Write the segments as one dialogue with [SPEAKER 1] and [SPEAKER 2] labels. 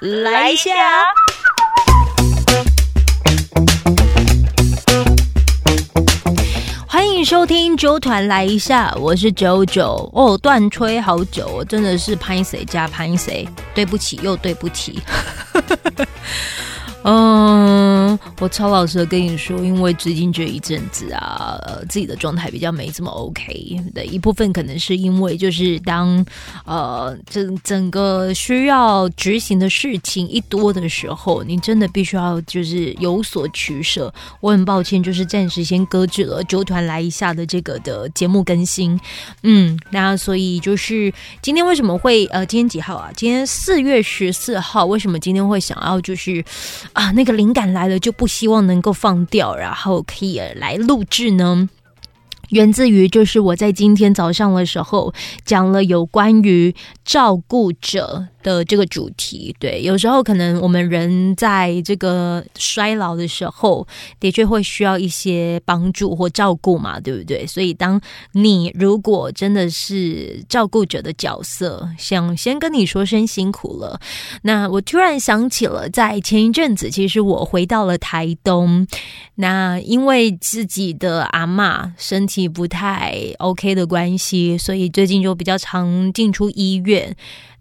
[SPEAKER 1] 来一下。欢迎收听九团来一下，我是九九哦，断吹好久，我真的是拍谁加拍谁，对不起又对不起。嗯，我超老实的跟你说，因为最近这一阵子啊，呃，自己的状态比较没这么 OK 的一部分，可能是因为就是当呃整整个需要执行的事情一多的时候，你真的必须要就是有所取舍。我很抱歉，就是暂时先搁置了九团来一下的这个的节目更新。嗯，那所以就是今天为什么会呃，今天几号啊？今天四月十四号，为什么今天会想要就是？啊，那个灵感来了就不希望能够放掉，然后可以来录制呢。源自于就是我在今天早上的时候讲了有关于照顾者。的这个主题，对，有时候可能我们人在这个衰老的时候，的确会需要一些帮助或照顾嘛，对不对？所以，当你如果真的是照顾者的角色，想先跟你说声辛苦了。那我突然想起了，在前一阵子，其实我回到了台东，那因为自己的阿妈身体不太 OK 的关系，所以最近就比较常进出医院。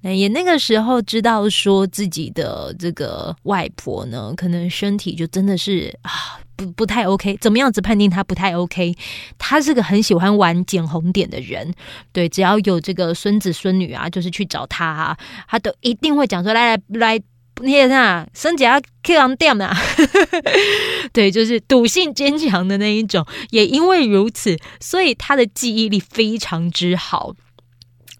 [SPEAKER 1] 那也那个时候知道说自己的这个外婆呢，可能身体就真的是啊不不太 OK，怎么样子判定她不太 OK？她是个很喜欢玩捡红点的人，对，只要有这个孙子孙女啊，就是去找他啊，他都一定会讲说来来来，那啥，孙姐要去红点啊，对，就是赌性坚强的那一种。也因为如此，所以他的记忆力非常之好。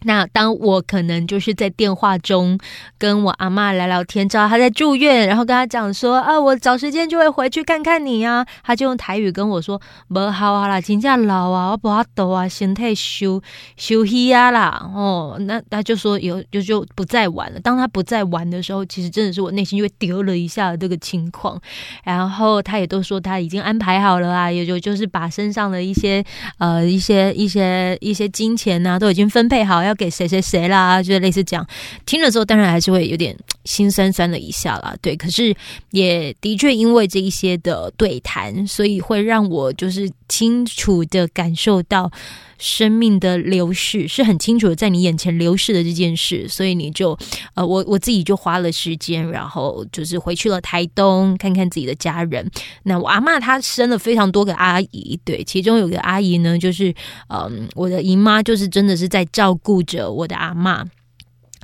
[SPEAKER 1] 那当我可能就是在电话中跟我阿妈聊聊天，知道她在住院，然后跟她讲说啊，我找时间就会回去看看你呀。她就用台语跟我说：“不好啊啦，真正老啊，我不阿抖啊，身体休休息啊啦。”哦，那他就说有就就不再玩了。当他不再玩的时候，其实真的是我内心就会丢了一下这个情况。然后他也都说他已经安排好了啊，也就就是把身上的一些呃一些一些一些金钱呐都已经分配好。要给谁谁谁啦，就是类似这样，听了之后当然还是会有点心酸酸的一下啦。对，可是也的确因为这一些的对谈，所以会让我就是清楚的感受到生命的流逝是很清楚的在你眼前流逝的这件事，所以你就呃，我我自己就花了时间，然后就是回去了台东看看自己的家人。那我阿妈她生了非常多个阿姨，对，其中有个阿姨呢，就是嗯，我的姨妈就是真的是在照顾。着我的阿妈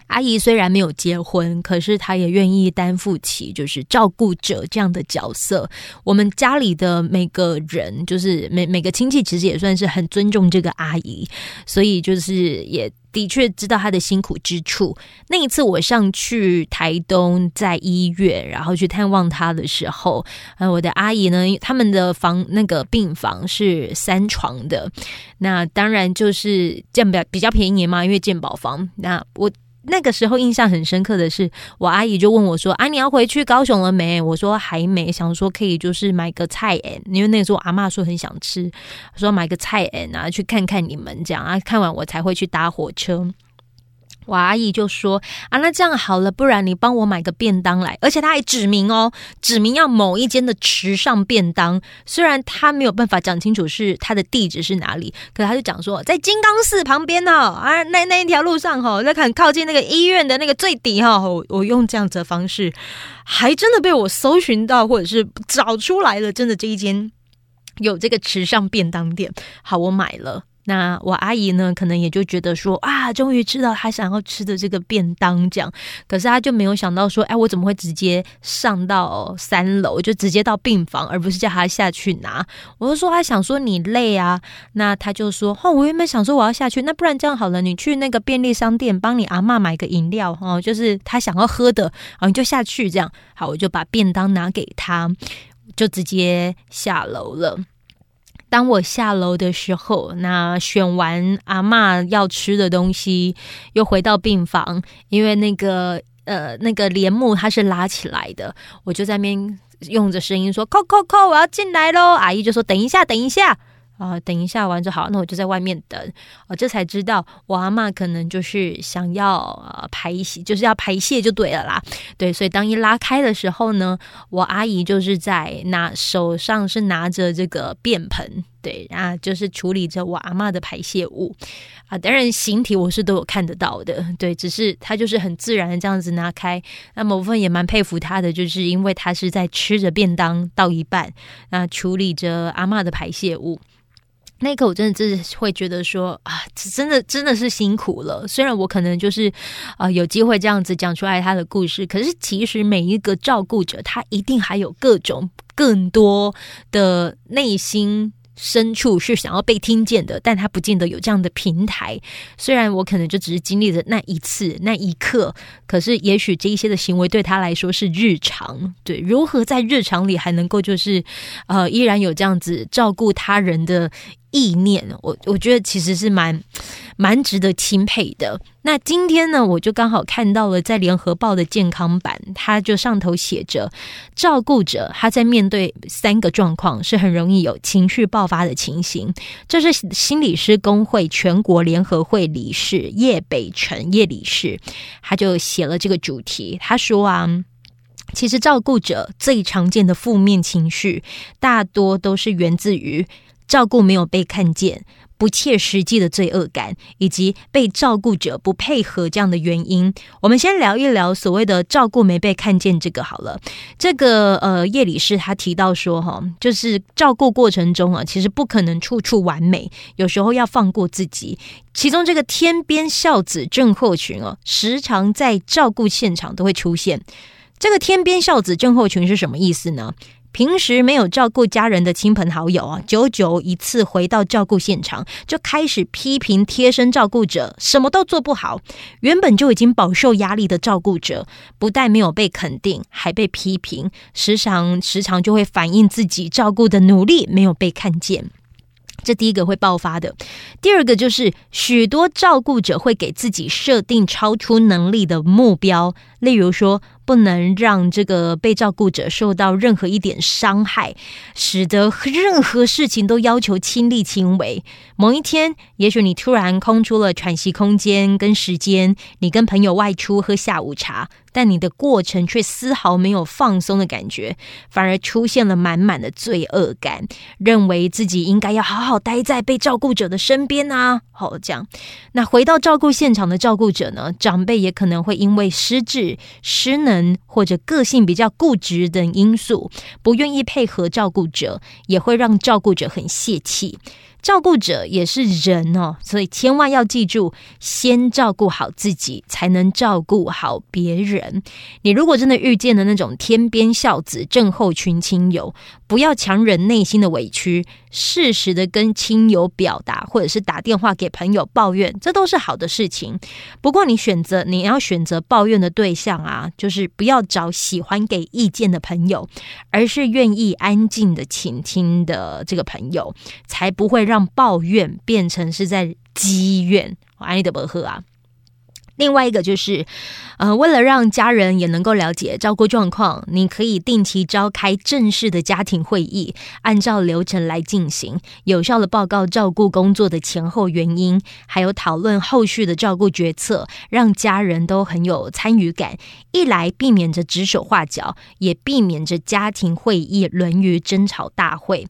[SPEAKER 1] 阿姨虽然没有结婚，可是她也愿意担负起就是照顾者这样的角色。我们家里的每个人，就是每每个亲戚，其实也算是很尊重这个阿姨，所以就是也的确知道她的辛苦之处。那一次我上去台东在医院，然后去探望她的时候，呃，我的阿姨呢，他们的房那个病房是三床的。那当然就是健保比较便宜嘛，因为健保房。那我那个时候印象很深刻的是，我阿姨就问我说：“啊，你要回去高雄了没？”我说：“还没，想说可以就是买个菜诶，因为那个时候阿妈说很想吃，说买个菜诶，然后去看看你们这样啊，看完我才会去搭火车。”我阿姨就说：“啊，那这样好了，不然你帮我买个便当来。”而且他还指明哦，指明要某一间的池上便当。虽然他没有办法讲清楚是他的地址是哪里，可他就讲说在金刚寺旁边哦，啊，那那一条路上哈，在很靠近那个医院的那个最底哈。我用这样子的方式，还真的被我搜寻到，或者是找出来了，真的这一间有这个池上便当店。好，我买了。那我阿姨呢，可能也就觉得说啊，终于吃到她想要吃的这个便当这样。可是她就没有想到说，哎，我怎么会直接上到三楼，就直接到病房，而不是叫她下去拿？我就说，她想说你累啊。那她就说，哦，我原本想说我要下去，那不然这样好了，你去那个便利商店帮你阿妈买个饮料哦，就是她想要喝的，啊，你就下去这样。好，我就把便当拿给她，就直接下楼了。当我下楼的时候，那选完阿妈要吃的东西，又回到病房，因为那个呃那个帘幕它是拉起来的，我就在那边用着声音说：“扣扣扣，我要进来喽！”阿姨就说：“等一下，等一下。”啊，等一下完就好，那我就在外面等。啊，这才知道我阿妈可能就是想要呃排泄，就是要排泄就对了啦。对，所以当一拉开的时候呢，我阿姨就是在拿手上是拿着这个便盆，对啊，就是处理着我阿妈的排泄物啊。当然形体我是都有看得到的，对，只是她就是很自然的这样子拿开。那某部分也蛮佩服她的，就是因为她是在吃着便当到一半，那，处理着阿妈的排泄物。那一刻，我真的真是会觉得说啊，真的真的是辛苦了。虽然我可能就是啊有机会这样子讲出来他的故事，可是其实每一个照顾者，他一定还有各种更多的内心。深处是想要被听见的，但他不见得有这样的平台。虽然我可能就只是经历了那一次那一刻，可是也许这一些的行为对他来说是日常。对，如何在日常里还能够就是呃依然有这样子照顾他人的。意念，我我觉得其实是蛮蛮值得钦佩的。那今天呢，我就刚好看到了在联合报的健康版，它就上头写着，照顾者他在面对三个状况是很容易有情绪爆发的情形。这是心理师工会全国联合会理事叶北辰叶理事，他就写了这个主题。他说啊，其实照顾者最常见的负面情绪，大多都是源自于。照顾没有被看见，不切实际的罪恶感，以及被照顾者不配合这样的原因，我们先聊一聊所谓的照顾没被看见这个好了。这个呃，叶理事他提到说，哈，就是照顾过程中啊，其实不可能处处完美，有时候要放过自己。其中这个天边孝子症候群哦，时常在照顾现场都会出现。这个天边孝子症候群是什么意思呢？平时没有照顾家人的亲朋好友啊，久久一次回到照顾现场，就开始批评贴身照顾者什么都做不好。原本就已经饱受压力的照顾者，不但没有被肯定，还被批评，时常时常就会反映自己照顾的努力没有被看见。这第一个会爆发的。第二个就是许多照顾者会给自己设定超出能力的目标，例如说。不能让这个被照顾者受到任何一点伤害，使得任何事情都要求亲力亲为。某一天，也许你突然空出了喘息空间跟时间，你跟朋友外出喝下午茶，但你的过程却丝毫没有放松的感觉，反而出现了满满的罪恶感，认为自己应该要好好待在被照顾者的身边啊。好，这样，那回到照顾现场的照顾者呢？长辈也可能会因为失智、失能或者个性比较固执等因素，不愿意配合照顾者，也会让照顾者很泄气。照顾者也是人哦，所以千万要记住，先照顾好自己，才能照顾好别人。你如果真的遇见了那种天边孝子症候群亲友，不要强忍内心的委屈，适时的跟亲友表达，或者是打电话给朋友抱怨，这都是好的事情。不过你选择你要选择抱怨的对象啊，就是不要找喜欢给意见的朋友，而是愿意安静的倾听的这个朋友，才不会让。让抱怨变成是在积怨，安利德伯赫啊。另外一个就是，呃，为了让家人也能够了解照顾状况，你可以定期召开正式的家庭会议，按照流程来进行，有效的报告照顾工作的前后原因，还有讨论后续的照顾决策，让家人都很有参与感。一来避免着指手画脚，也避免着家庭会议沦于争吵大会。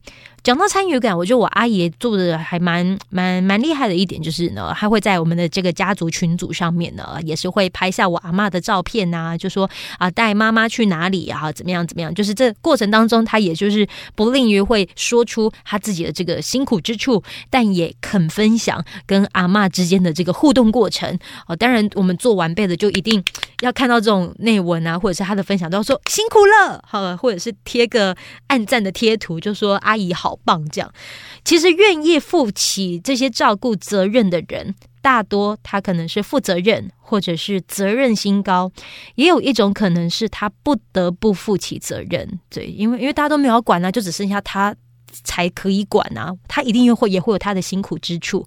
[SPEAKER 1] 讲到参与感，我觉得我阿姨做的还蛮蛮蛮厉害的一点，就是呢，她会在我们的这个家族群组上面呢，也是会拍下我阿妈的照片呐，就说啊带妈妈去哪里啊，怎么样怎么样，就是这过程当中，她也就是不吝于会说出她自己的这个辛苦之处，但也肯分享跟阿妈之间的这个互动过程。哦，当然我们做完辈的就一定要看到这种内文啊，或者是她的分享，都要说辛苦了，好了，或者是贴个暗赞的贴图，就说阿姨好棒这样，其实愿意负起这些照顾责任的人，大多他可能是负责任，或者是责任心高，也有一种可能是他不得不负起责任。对，因为因为大家都没有管啊，就只剩下他才可以管啊，他一定又会也会有他的辛苦之处。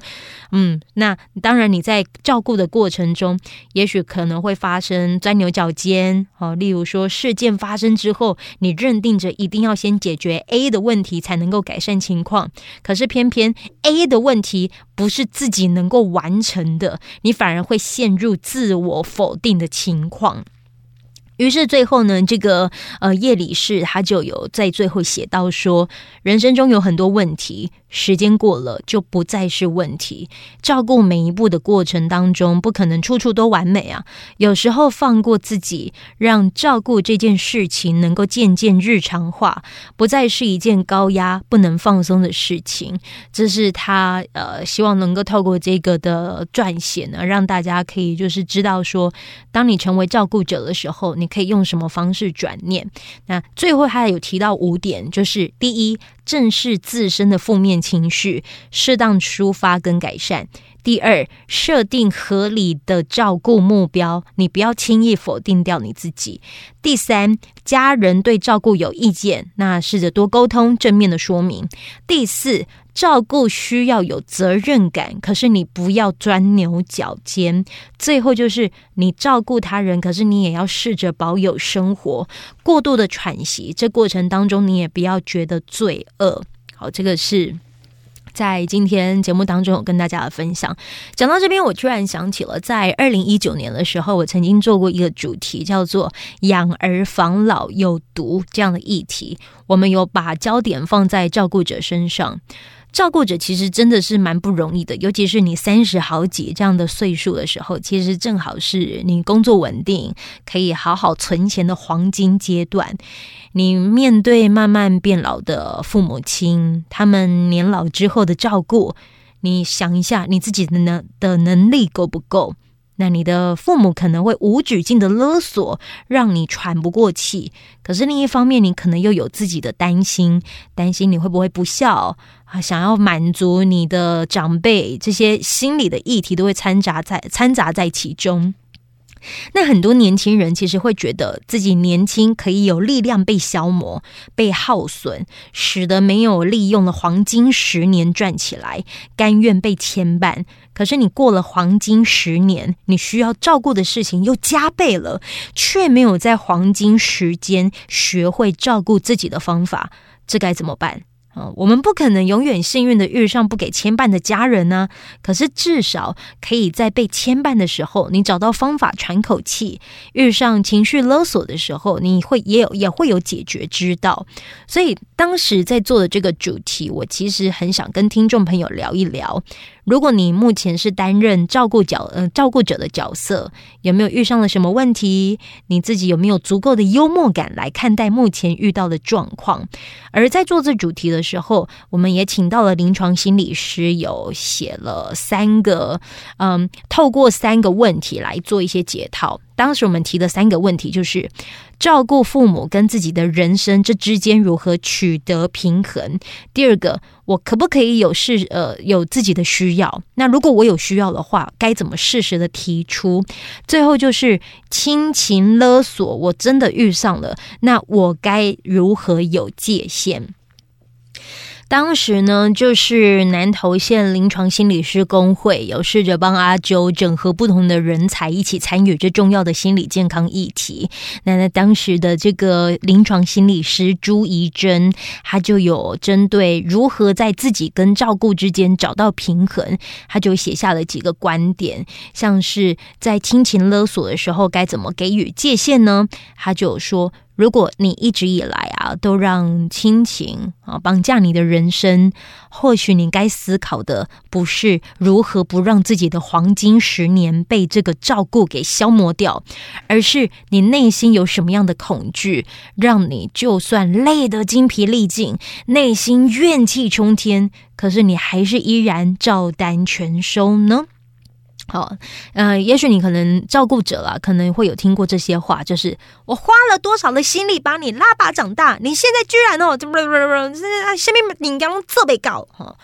[SPEAKER 1] 嗯，那当然你在照顾的过程中，也许可能会发生钻牛角尖哦。例如说，事件发生之后，你认定着一定要先解决 A 的问题才能够改善情况，可是偏偏 A 的问题不是自己能够完成的，你反而会陷入自我否定的情况。于是最后呢，这个呃叶理士他就有在最后写到说，人生中有很多问题。时间过了就不再是问题。照顾每一步的过程当中，不可能处处都完美啊。有时候放过自己，让照顾这件事情能够渐渐日常化，不再是一件高压、不能放松的事情。这是他呃希望能够透过这个的撰写呢，让大家可以就是知道说，当你成为照顾者的时候，你可以用什么方式转念。那最后他有提到五点，就是第一。正视自身的负面情绪，适当抒发跟改善。第二，设定合理的照顾目标，你不要轻易否定掉你自己。第三，家人对照顾有意见，那试着多沟通，正面的说明。第四，照顾需要有责任感，可是你不要钻牛角尖。最后就是你照顾他人，可是你也要试着保有生活。过度的喘息，这过程当中你也不要觉得罪恶。好，这个是。在今天节目当中，有跟大家分享。讲到这边，我突然想起了，在二零一九年的时候，我曾经做过一个主题，叫做“养儿防老有毒”这样的议题。我们有把焦点放在照顾者身上。照顾者其实真的是蛮不容易的，尤其是你三十好几这样的岁数的时候，其实正好是你工作稳定、可以好好存钱的黄金阶段。你面对慢慢变老的父母亲，他们年老之后的照顾，你想一下你自己的能的能力够不够？那你的父母可能会无止境的勒索，让你喘不过气。可是另一方面，你可能又有自己的担心，担心你会不会不孝啊？想要满足你的长辈，这些心理的议题都会掺杂在掺杂在其中。那很多年轻人其实会觉得自己年轻可以有力量被消磨、被耗损，使得没有利用的黄金十年赚起来，甘愿被牵绊。可是你过了黄金十年，你需要照顾的事情又加倍了，却没有在黄金时间学会照顾自己的方法，这该怎么办？我们不可能永远幸运的遇上不给牵绊的家人呢。可是至少可以在被牵绊的时候，你找到方法喘口气；遇上情绪勒索的时候，你会也有也会有解决之道。所以当时在做的这个主题，我其实很想跟听众朋友聊一聊。如果你目前是担任照顾角呃照顾者的角色，有没有遇上了什么问题？你自己有没有足够的幽默感来看待目前遇到的状况？而在做这主题的时候，我们也请到了临床心理师，有写了三个，嗯，透过三个问题来做一些解套。当时我们提的三个问题就是：照顾父母跟自己的人生这之间如何取得平衡？第二个，我可不可以有事呃有自己的需要？那如果我有需要的话，该怎么适时的提出？最后就是亲情勒索，我真的遇上了，那我该如何有界限？当时呢，就是南投县临床心理师工会有试着帮阿周整合不同的人才，一起参与这重要的心理健康议题。那那当时的这个临床心理师朱怡珍，他就有针对如何在自己跟照顾之间找到平衡，他就写下了几个观点，像是在亲情勒索的时候该怎么给予界限呢？他就说。如果你一直以来啊都让亲情啊绑架你的人生，或许你该思考的不是如何不让自己的黄金十年被这个照顾给消磨掉，而是你内心有什么样的恐惧，让你就算累得精疲力尽，内心怨气冲天，可是你还是依然照单全收呢？好，呃，也许你可能照顾者啦，可能会有听过这些话，就是我花了多少的心力把你拉拔长大，你现在居然哦，这这这这，下面你刚特别高哈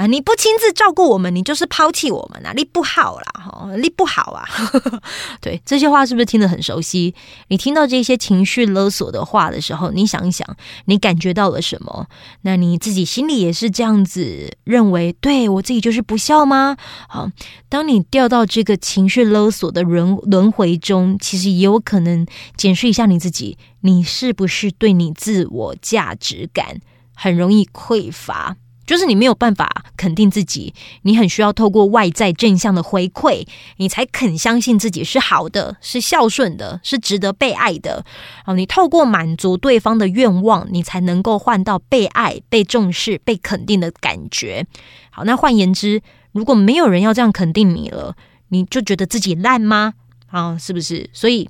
[SPEAKER 1] 啊！你不亲自照顾我们，你就是抛弃我们啊！你不好啦，哈，你不好啊！对，这些话是不是听得很熟悉？你听到这些情绪勒索的话的时候，你想一想，你感觉到了什么？那你自己心里也是这样子认为？对我自己就是不孝吗？好，当你掉到这个情绪勒索的轮轮回中，其实也有可能检视一下你自己，你是不是对你自我价值感很容易匮乏？就是你没有办法肯定自己，你很需要透过外在正向的回馈，你才肯相信自己是好的、是孝顺的、是值得被爱的。好，你透过满足对方的愿望，你才能够换到被爱、被重视、被肯定的感觉。好，那换言之，如果没有人要这样肯定你了，你就觉得自己烂吗？啊，是不是？所以。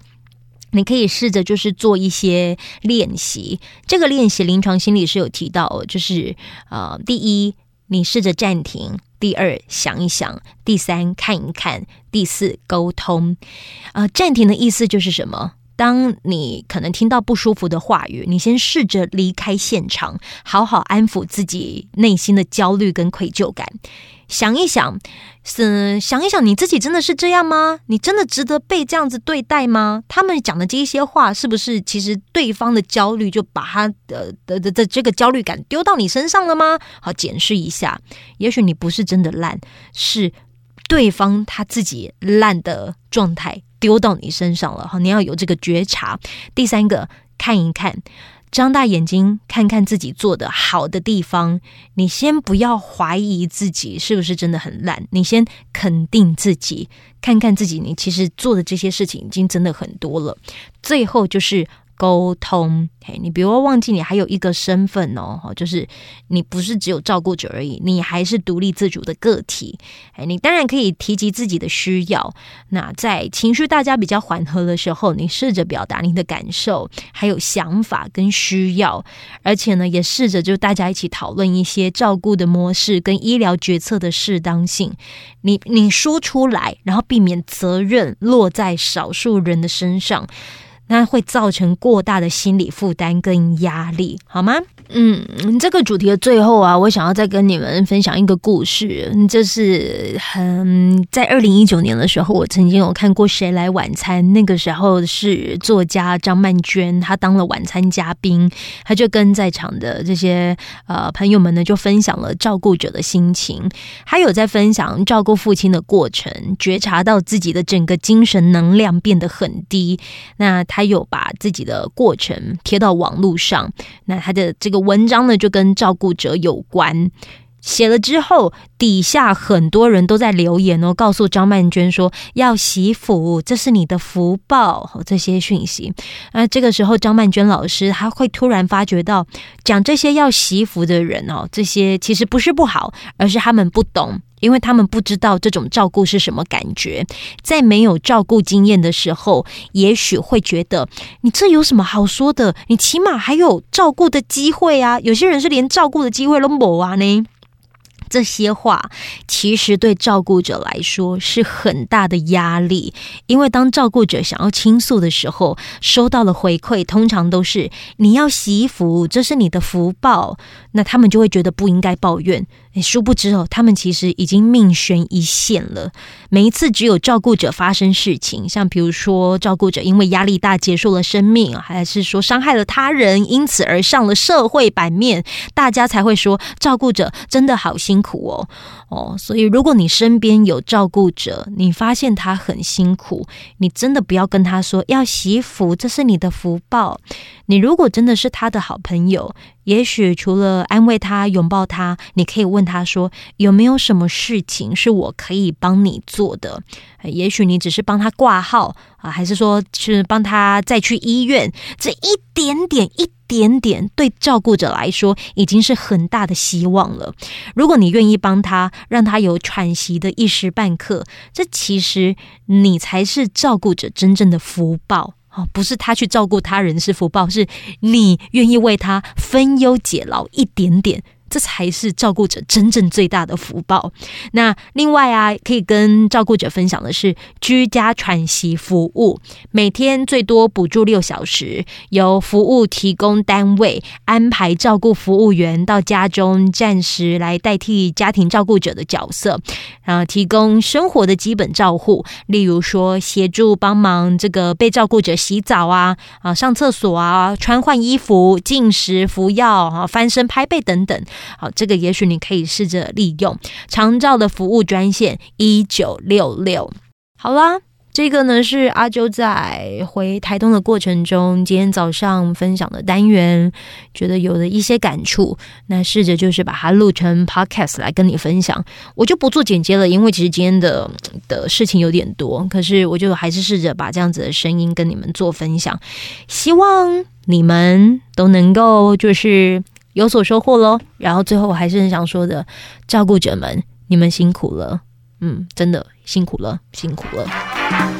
[SPEAKER 1] 你可以试着就是做一些练习，这个练习临床心理是有提到，就是呃，第一，你试着暂停；第二，想一想；第三，看一看；第四，沟通。呃，暂停的意思就是什么？当你可能听到不舒服的话语，你先试着离开现场，好好安抚自己内心的焦虑跟愧疚感。想一想，是想一想，你自己真的是这样吗？你真的值得被这样子对待吗？他们讲的这些话，是不是其实对方的焦虑就把他的的的的这个焦虑感丢到你身上了吗？好，检视一下，也许你不是真的烂，是对方他自己烂的状态丢到你身上了。哈，你要有这个觉察。第三个，看一看。张大眼睛，看看自己做的好的地方。你先不要怀疑自己是不是真的很烂，你先肯定自己，看看自己，你其实做的这些事情已经真的很多了。最后就是。沟通，嘿，你不要忘记，你还有一个身份哦，就是你不是只有照顾者而已，你还是独立自主的个体。哎，你当然可以提及自己的需要。那在情绪大家比较缓和的时候，你试着表达你的感受，还有想法跟需要，而且呢，也试着就大家一起讨论一些照顾的模式跟医疗决策的适当性。你你说出来，然后避免责任落在少数人的身上。那会造成过大的心理负担跟压力，好吗？嗯，这个主题的最后啊，我想要再跟你们分享一个故事。这是很在二零一九年的时候，我曾经有看过《谁来晚餐》，那个时候是作家张曼娟，她当了晚餐嘉宾，她就跟在场的这些呃朋友们呢，就分享了照顾者的心情，还有在分享照顾父亲的过程，觉察到自己的整个精神能量变得很低。那他有把自己的过程贴到网络上，那他的这个。文章呢，就跟照顾者有关。写了之后，底下很多人都在留言哦，告诉张曼娟说要惜福，这是你的福报。这些讯息，那这个时候张曼娟老师她会突然发觉到，讲这些要惜福的人哦，这些其实不是不好，而是他们不懂。因为他们不知道这种照顾是什么感觉，在没有照顾经验的时候，也许会觉得你这有什么好说的？你起码还有照顾的机会啊！有些人是连照顾的机会都没啊呢。这些话其实对照顾者来说是很大的压力，因为当照顾者想要倾诉的时候，收到了回馈，通常都是你要惜福，这是你的福报，那他们就会觉得不应该抱怨。殊不知哦，他们其实已经命悬一线了。每一次只有照顾者发生事情，像比如说照顾者因为压力大结束了生命，还是说伤害了他人，因此而上了社会版面，大家才会说照顾者真的好辛苦哦哦。所以，如果你身边有照顾者，你发现他很辛苦，你真的不要跟他说要惜福，这是你的福报。你如果真的是他的好朋友。也许除了安慰他、拥抱他，你可以问他说：“有没有什么事情是我可以帮你做的？”也许你只是帮他挂号啊，还是说是帮他再去医院？这一点点、一点点，对照顾者来说已经是很大的希望了。如果你愿意帮他，让他有喘息的一时半刻，这其实你才是照顾者真正的福报。哦，不是他去照顾他人是福报，是你愿意为他分忧解劳一点点，这才是照顾者真正最大的福报。那另外啊，可以跟照顾者分享的是居家喘息服务，每天最多补助六小时，由服务提供单位安排照顾服务员到家中暂时来代替家庭照顾者的角色，啊，提供生活的基本照护，例如说协助帮忙这个被照顾者洗澡啊，啊，上厕所啊，穿换衣服、进食、服药啊，翻身拍背等等。好，这个也许你可以试着利用长照的服务专线一九六六。好啦，这个呢是阿周在回台东的过程中，今天早上分享的单元，觉得有了一些感触。那试着就是把它录成 podcast 来跟你分享。我就不做剪接了，因为其实今天的的事情有点多。可是我就还是试着把这样子的声音跟你们做分享，希望你们都能够就是。有所收获喽，然后最后我还是很想说的，照顾者们，你们辛苦了，嗯，真的辛苦了，辛苦了。